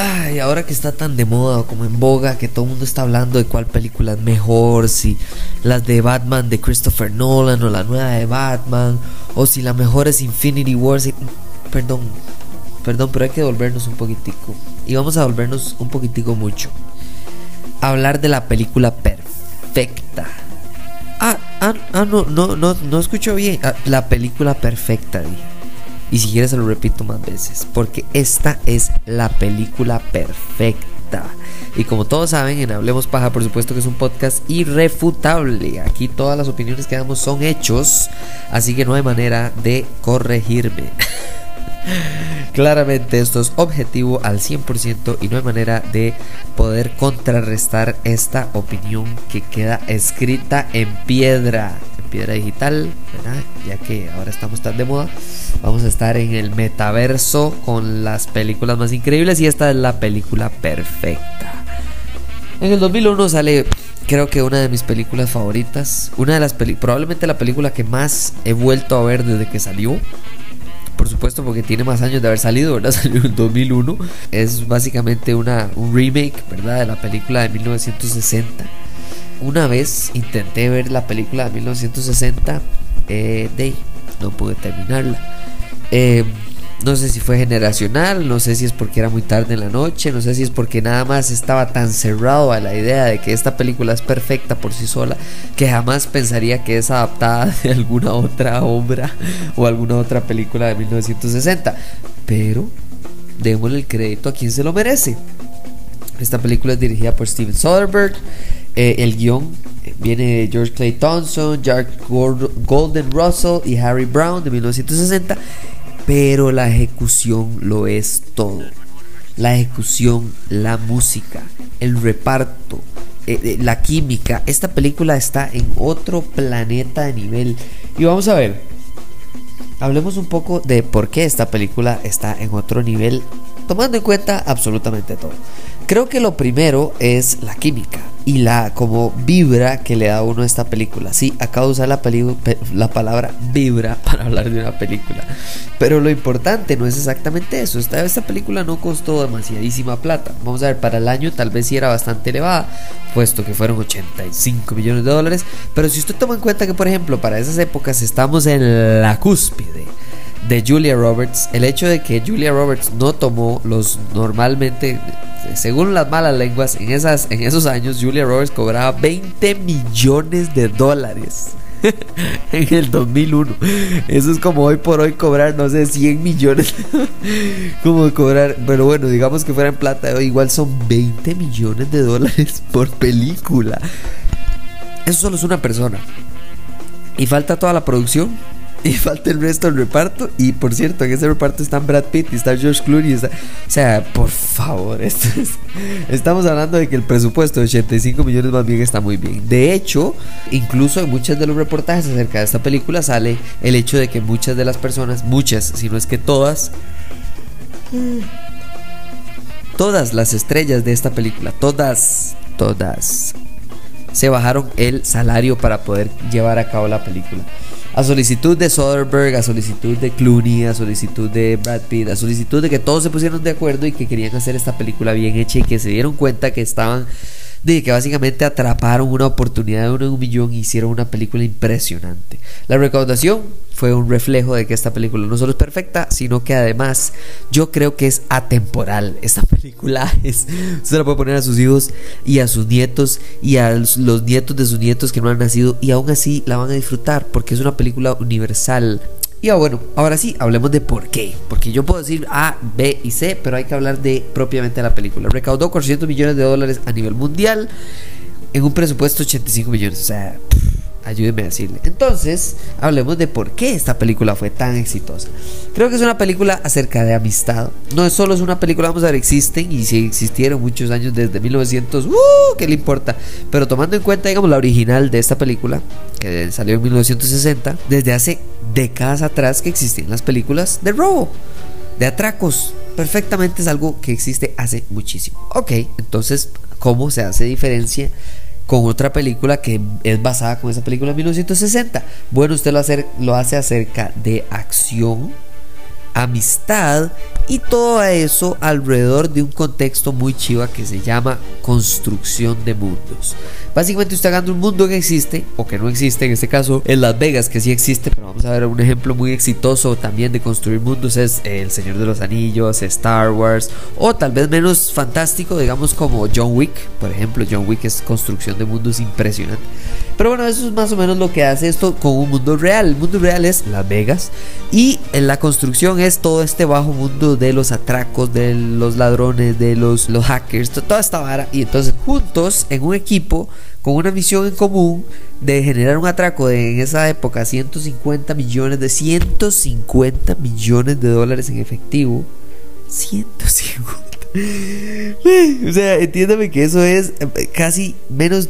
Ay, ahora que está tan de moda, como en boga, que todo el mundo está hablando de cuál película es mejor, si las de Batman de Christopher Nolan o la nueva de Batman, o si la mejor es Infinity Wars. Perdón, perdón, pero hay que volvernos un poquitico. Y vamos a volvernos un poquitico mucho. Hablar de la película perfecta. Ah, ah, ah no, no, no, no escucho bien. Ah, la película perfecta, dije. Y si quieres se lo repito más veces, porque esta es la película perfecta. Y como todos saben, en Hablemos Paja, por supuesto que es un podcast irrefutable. Aquí todas las opiniones que damos son hechos, así que no hay manera de corregirme. Claramente esto es objetivo al 100% y no hay manera de poder contrarrestar esta opinión que queda escrita en piedra piedra digital, ya que ahora estamos tan de moda. Vamos a estar en el metaverso con las películas más increíbles y esta es la película perfecta. En el 2001 sale creo que una de mis películas favoritas, una de las probablemente la película que más he vuelto a ver desde que salió. Por supuesto, porque tiene más años de haber salido, ¿verdad? Salió en 2001. Es básicamente una, un remake, ¿verdad? De la película de 1960 una vez intenté ver la película de 1960, eh, no pude terminarla. Eh, no sé si fue generacional, no sé si es porque era muy tarde en la noche, no sé si es porque nada más estaba tan cerrado a la idea de que esta película es perfecta por sí sola que jamás pensaría que es adaptada de alguna otra obra o alguna otra película de 1960. Pero démosle el crédito a quien se lo merece. Esta película es dirigida por Steven Soderbergh. Eh, el guion eh, viene de George Clay Thompson, Jack Golden Russell y Harry Brown de 1960, pero la ejecución lo es todo. La ejecución, la música, el reparto, eh, la química. Esta película está en otro planeta de nivel. Y vamos a ver, hablemos un poco de por qué esta película está en otro nivel, tomando en cuenta absolutamente todo. Creo que lo primero es la química y la como vibra que le da uno a esta película. Sí, acabo de usar la, la palabra vibra para hablar de una película. Pero lo importante no es exactamente eso. Esta, esta película no costó demasiadísima plata. Vamos a ver, para el año tal vez sí era bastante elevada, puesto que fueron 85 millones de dólares. Pero si usted toma en cuenta que, por ejemplo, para esas épocas estamos en la cúspide de Julia Roberts, el hecho de que Julia Roberts no tomó los normalmente, según las malas lenguas, en, esas, en esos años Julia Roberts cobraba 20 millones de dólares. en el 2001. Eso es como hoy por hoy cobrar, no sé, 100 millones. como cobrar, pero bueno, digamos que fuera en plata, igual son 20 millones de dólares por película. Eso solo es una persona. Y falta toda la producción y falta el resto del reparto. Y por cierto, en ese reparto están Brad Pitt y está George Clooney. o sea, por favor, esto estamos hablando de que el presupuesto de 85 millones más bien está muy bien. De hecho, incluso en muchos de los reportajes acerca de esta película sale el hecho de que muchas de las personas, muchas, si no es que todas, todas las estrellas de esta película, todas, todas, se bajaron el salario para poder llevar a cabo la película a solicitud de Soderbergh, a solicitud de Clooney, a solicitud de Brad Pitt, a solicitud de que todos se pusieron de acuerdo y que querían hacer esta película bien hecha y que se dieron cuenta que estaban de que básicamente atraparon una oportunidad de uno en un millón y hicieron una película impresionante. La recaudación fue un reflejo de que esta película no solo es perfecta, sino que además yo creo que es atemporal. Esta película es, se la puede poner a sus hijos y a sus nietos y a los nietos de sus nietos que no han nacido y aún así la van a disfrutar porque es una película universal. Y bueno, ahora sí, hablemos de por qué. Porque yo puedo decir A, B y C, pero hay que hablar de propiamente la película. Recaudó 400 millones de dólares a nivel mundial en un presupuesto de 85 millones. O sea, ayúdeme a decirle. Entonces, hablemos de por qué esta película fue tan exitosa. Creo que es una película acerca de amistad. No es solo es una película, vamos a ver, existen y si existieron muchos años desde 1900, ¡uh! ¿Qué le importa? Pero tomando en cuenta, digamos, la original de esta película, que salió en 1960, desde hace décadas atrás que existían las películas de robo, de atracos. Perfectamente es algo que existe hace muchísimo. Ok, entonces, ¿cómo se hace diferencia? Con otra película que es basada con esa película de 1960. Bueno, usted lo hace, lo hace acerca de acción, amistad y todo eso alrededor de un contexto muy chiva que se llama construcción de mundos. Básicamente usted agarra un mundo que existe o que no existe, en este caso en Las Vegas que sí existe, pero vamos a ver un ejemplo muy exitoso también de construir mundos es El Señor de los Anillos, Star Wars o tal vez menos fantástico, digamos como John Wick, por ejemplo, John Wick es construcción de mundos impresionante. Pero bueno, eso es más o menos lo que hace esto con un mundo real. El mundo real es Las Vegas y en la construcción es todo este bajo mundo de los atracos, de los ladrones, de los, los hackers, toda esta vara. Y entonces juntos en un equipo con una misión en común de generar un atraco de en esa época 150 millones de 150 millones de dólares en efectivo. 150. o sea, entiéndame que eso es eh, casi menos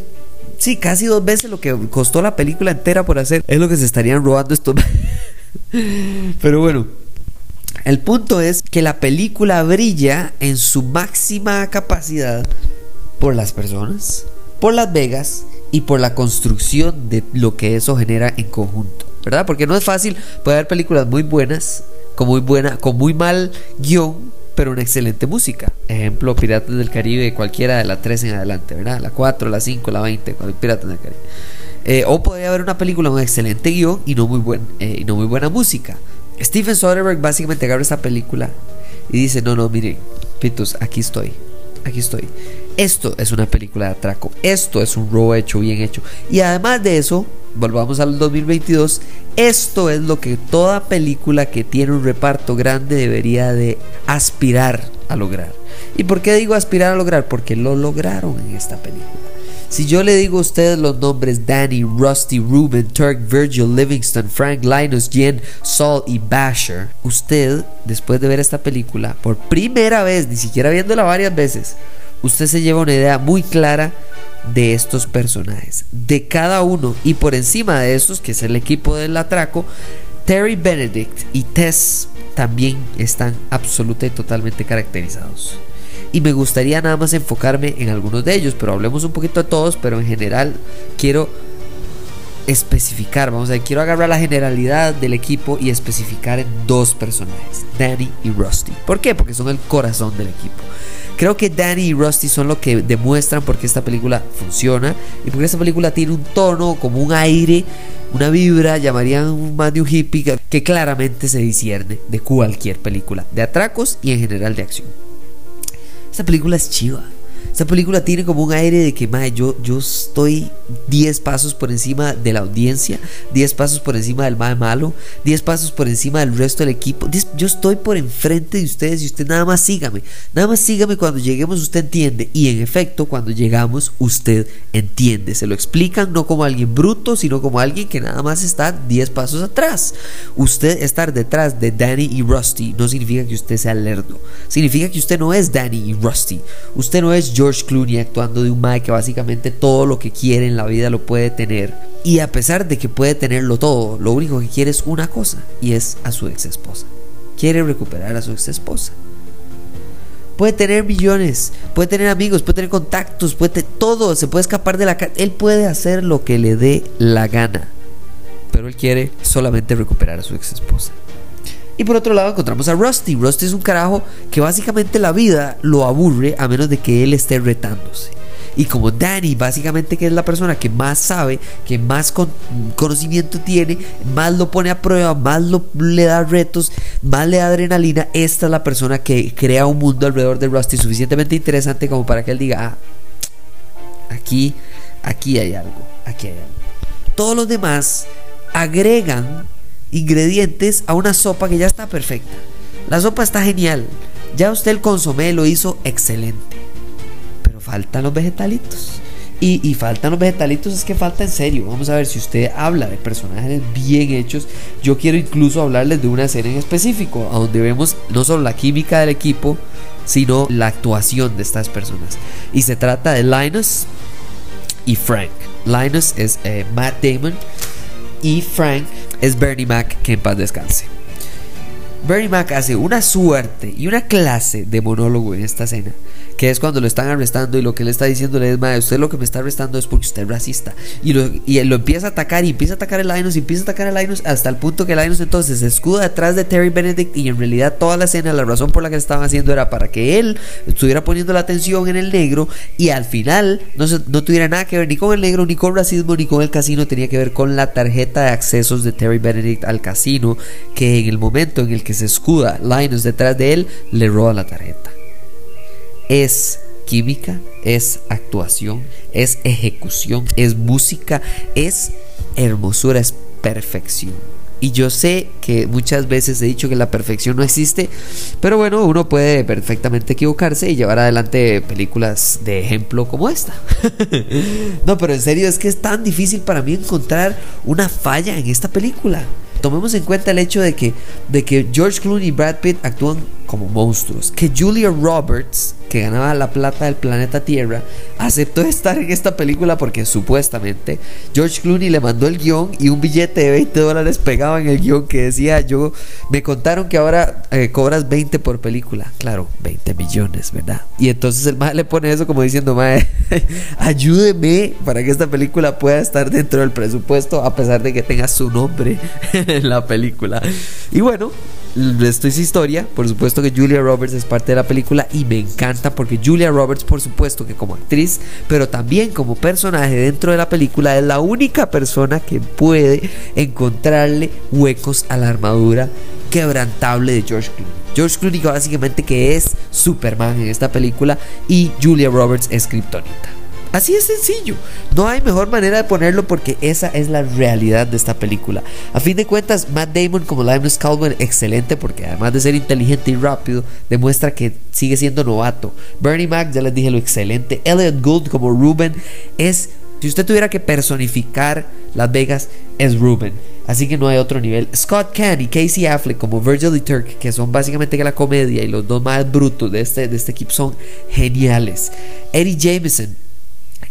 sí, casi dos veces lo que costó la película entera por hacer. Es lo que se estarían robando estos. Pero bueno, el punto es que la película brilla en su máxima capacidad por las personas, por Las Vegas y por la construcción de lo que eso genera en conjunto, ¿verdad? Porque no es fácil, puede haber películas muy buenas, con muy buena, con muy mal guion, pero una excelente música. Ejemplo, Piratas del Caribe, cualquiera de la 3 en adelante, ¿verdad? La 4, la 5, la 20, Piratas del Caribe. Eh, o podría haber una película con excelente guion y no muy, buen, eh, y no muy buena música. Steven Soderbergh básicamente agarra esta película y dice, no, no, miren, Pitos, aquí estoy, aquí estoy. Esto es una película de atraco, esto es un robo hecho, bien hecho. Y además de eso, volvamos al 2022, esto es lo que toda película que tiene un reparto grande debería de aspirar a lograr. ¿Y por qué digo aspirar a lograr? Porque lo lograron en esta película. Si yo le digo a ustedes los nombres Danny, Rusty, Ruben, Turk, Virgil, Livingston, Frank, Linus, Jen, Saul y Basher, usted, después de ver esta película, por primera vez, ni siquiera viéndola varias veces, usted se lleva una idea muy clara de estos personajes, de cada uno y por encima de estos, que es el equipo del atraco, Terry Benedict y Tess también están absoluta y totalmente caracterizados. Y me gustaría nada más enfocarme en algunos de ellos, pero hablemos un poquito de todos, pero en general quiero especificar, vamos a ver, quiero agarrar la generalidad del equipo y especificar en dos personajes, Danny y Rusty. ¿Por qué? Porque son el corazón del equipo. Creo que Danny y Rusty son lo que demuestran por qué esta película funciona y porque esta película tiene un tono, como un aire, una vibra, llamarían más de un hippie, que claramente se discierne de cualquier película, de atracos y en general de acción. Esta película es chiva. Esta película tiene como un aire de que, mae, yo, yo estoy 10 pasos por encima de la audiencia, 10 pasos por encima del mae malo, 10 pasos por encima del resto del equipo. yo estoy por enfrente de ustedes y usted nada más sígame. Nada más sígame cuando lleguemos, usted entiende. Y en efecto, cuando llegamos, usted entiende. Se lo explican no como alguien bruto, sino como alguien que nada más está 10 pasos atrás. Usted estar detrás de Danny y Rusty no significa que usted sea lerdo. Significa que usted no es Danny y Rusty. Usted no es George Clooney actuando de un Mike que básicamente todo lo que quiere en la vida lo puede tener. Y a pesar de que puede tenerlo todo, lo único que quiere es una cosa y es a su ex esposa. Quiere recuperar a su ex esposa. Puede tener millones, puede tener amigos, puede tener contactos, puede todo, se puede escapar de la casa. Él puede hacer lo que le dé la gana. Pero él quiere solamente recuperar a su ex esposa. Y por otro lado encontramos a Rusty. Rusty es un carajo que básicamente la vida lo aburre a menos de que él esté retándose. Y como Danny, básicamente que es la persona que más sabe, que más conocimiento tiene, más lo pone a prueba, más lo, le da retos, más le da adrenalina, esta es la persona que crea un mundo alrededor de Rusty suficientemente interesante como para que él diga, ah, aquí, aquí hay algo, aquí hay algo. Todos los demás agregan ingredientes a una sopa que ya está perfecta. La sopa está genial. Ya usted el consomé lo hizo excelente. Pero faltan los vegetalitos. Y, y, faltan los vegetalitos, es que falta en serio. Vamos a ver si usted habla de personajes bien hechos. Yo quiero incluso hablarles de una escena en específico, donde vemos no solo la química del equipo, sino la actuación de estas personas. Y se trata de Linus y Frank. Linus es eh, Matt Damon y Frank es Bernie Mac, que en paz descanse. Bernie Mac hace una suerte y una clase de monólogo en esta escena que es cuando lo están arrestando y lo que le está diciendo es, madre, usted lo que me está arrestando es porque usted es racista. Y lo, y lo empieza a atacar y empieza a atacar a Linus y empieza a atacar a Linus hasta el punto que Linus entonces se escuda detrás de Terry Benedict y en realidad toda la escena, la razón por la que estaban haciendo era para que él estuviera poniendo la atención en el negro y al final no, no tuviera nada que ver ni con el negro, ni con racismo, ni con el casino, tenía que ver con la tarjeta de accesos de Terry Benedict al casino que en el momento en el que se escuda Linus detrás de él, le roba la tarjeta es química, es actuación, es ejecución, es música, es hermosura, es perfección. Y yo sé que muchas veces he dicho que la perfección no existe, pero bueno, uno puede perfectamente equivocarse y llevar adelante películas de ejemplo como esta. no, pero en serio es que es tan difícil para mí encontrar una falla en esta película. Tomemos en cuenta el hecho de que, de que George Clooney y Brad Pitt actúan como monstruos. Que Julia Roberts, que ganaba la plata del planeta Tierra, aceptó estar en esta película porque supuestamente George Clooney le mandó el guion y un billete de 20 dólares pegaba en el guion que decía yo, me contaron que ahora eh, cobras 20 por película. Claro, 20 millones, ¿verdad? Y entonces el mae le pone eso como diciendo, mae, ayúdeme para que esta película pueda estar dentro del presupuesto a pesar de que tenga su nombre en la película. Y bueno, esto es historia, por supuesto que Julia Roberts es parte de la película y me encanta porque Julia Roberts, por supuesto que como actriz, pero también como personaje dentro de la película, es la única persona que puede encontrarle huecos a la armadura quebrantable de George Clooney. George Clooney básicamente que es Superman en esta película y Julia Roberts es Kryptonita. Así es sencillo. No hay mejor manera de ponerlo porque esa es la realidad de esta película. A fin de cuentas, Matt Damon como Linus Caldwell, excelente porque además de ser inteligente y rápido, demuestra que sigue siendo novato. Bernie Mac, ya les dije lo excelente. Elliot Gould como Ruben es, si usted tuviera que personificar Las Vegas, es Ruben. Así que no hay otro nivel. Scott Caan y Casey Affleck como Virgil y Turk, que son básicamente la comedia y los dos más brutos de este, de este equipo, son geniales. Eddie Jameson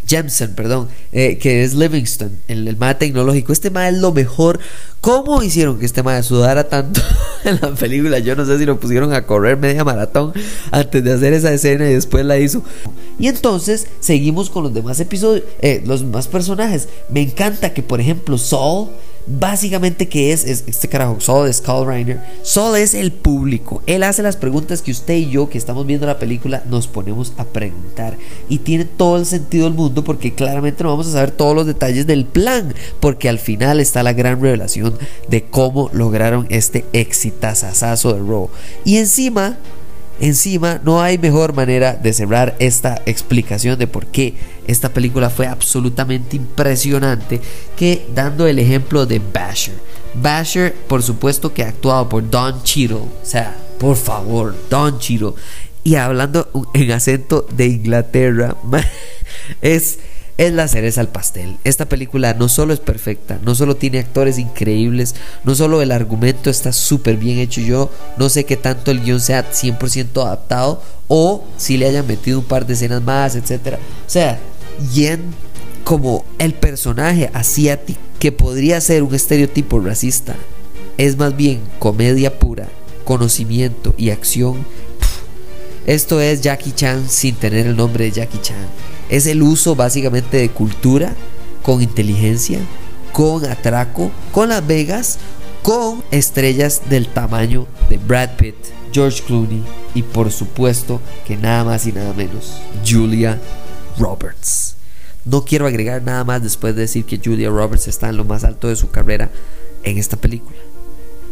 Jameson, perdón, eh, que es Livingston, el, el tecnológico. Este MAE es lo mejor. ¿Cómo hicieron que este MAE sudara tanto en la película? Yo no sé si lo pusieron a correr media maratón antes de hacer esa escena y después la hizo. Y entonces seguimos con los demás episodios, eh, los demás personajes. Me encanta que, por ejemplo, Saul Básicamente, ¿qué es? este carajo? Saul es Carl Reiner. Saul es el público. Él hace las preguntas que usted y yo, que estamos viendo la película, nos ponemos a preguntar. Y tiene todo el sentido del mundo porque claramente no vamos a saber todos los detalles del plan. Porque al final está la gran revelación de cómo lograron este exitazazazo de Raw. Y encima Encima, no hay mejor manera de cerrar esta explicación de por qué esta película fue absolutamente impresionante que dando el ejemplo de Basher. Basher, por supuesto que actuado por Don Cheadle. O sea, por favor, Don Cheadle. Y hablando en acento de Inglaterra, es es la cereza al pastel. Esta película no solo es perfecta, no solo tiene actores increíbles, no solo el argumento está súper bien hecho. Yo no sé qué tanto el guion sea 100% adaptado o si le hayan metido un par de escenas más, etc. O sea, Yen como el personaje asiático que podría ser un estereotipo racista es más bien comedia pura, conocimiento y acción. Esto es Jackie Chan sin tener el nombre de Jackie Chan es el uso básicamente de cultura con inteligencia, con atraco, con Las Vegas, con estrellas del tamaño de Brad Pitt, George Clooney y por supuesto que nada más y nada menos Julia Roberts. No quiero agregar nada más después de decir que Julia Roberts está en lo más alto de su carrera en esta película.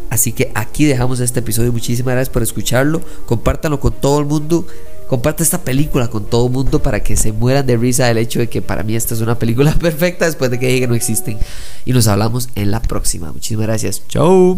Así que aquí dejamos este episodio. Muchísimas gracias por escucharlo. Compártanlo con todo el mundo. Comparte esta película con todo el mundo para que se mueran de risa del hecho de que para mí esta es una película perfecta después de que dije no existen. Y nos hablamos en la próxima. Muchísimas gracias. Chau.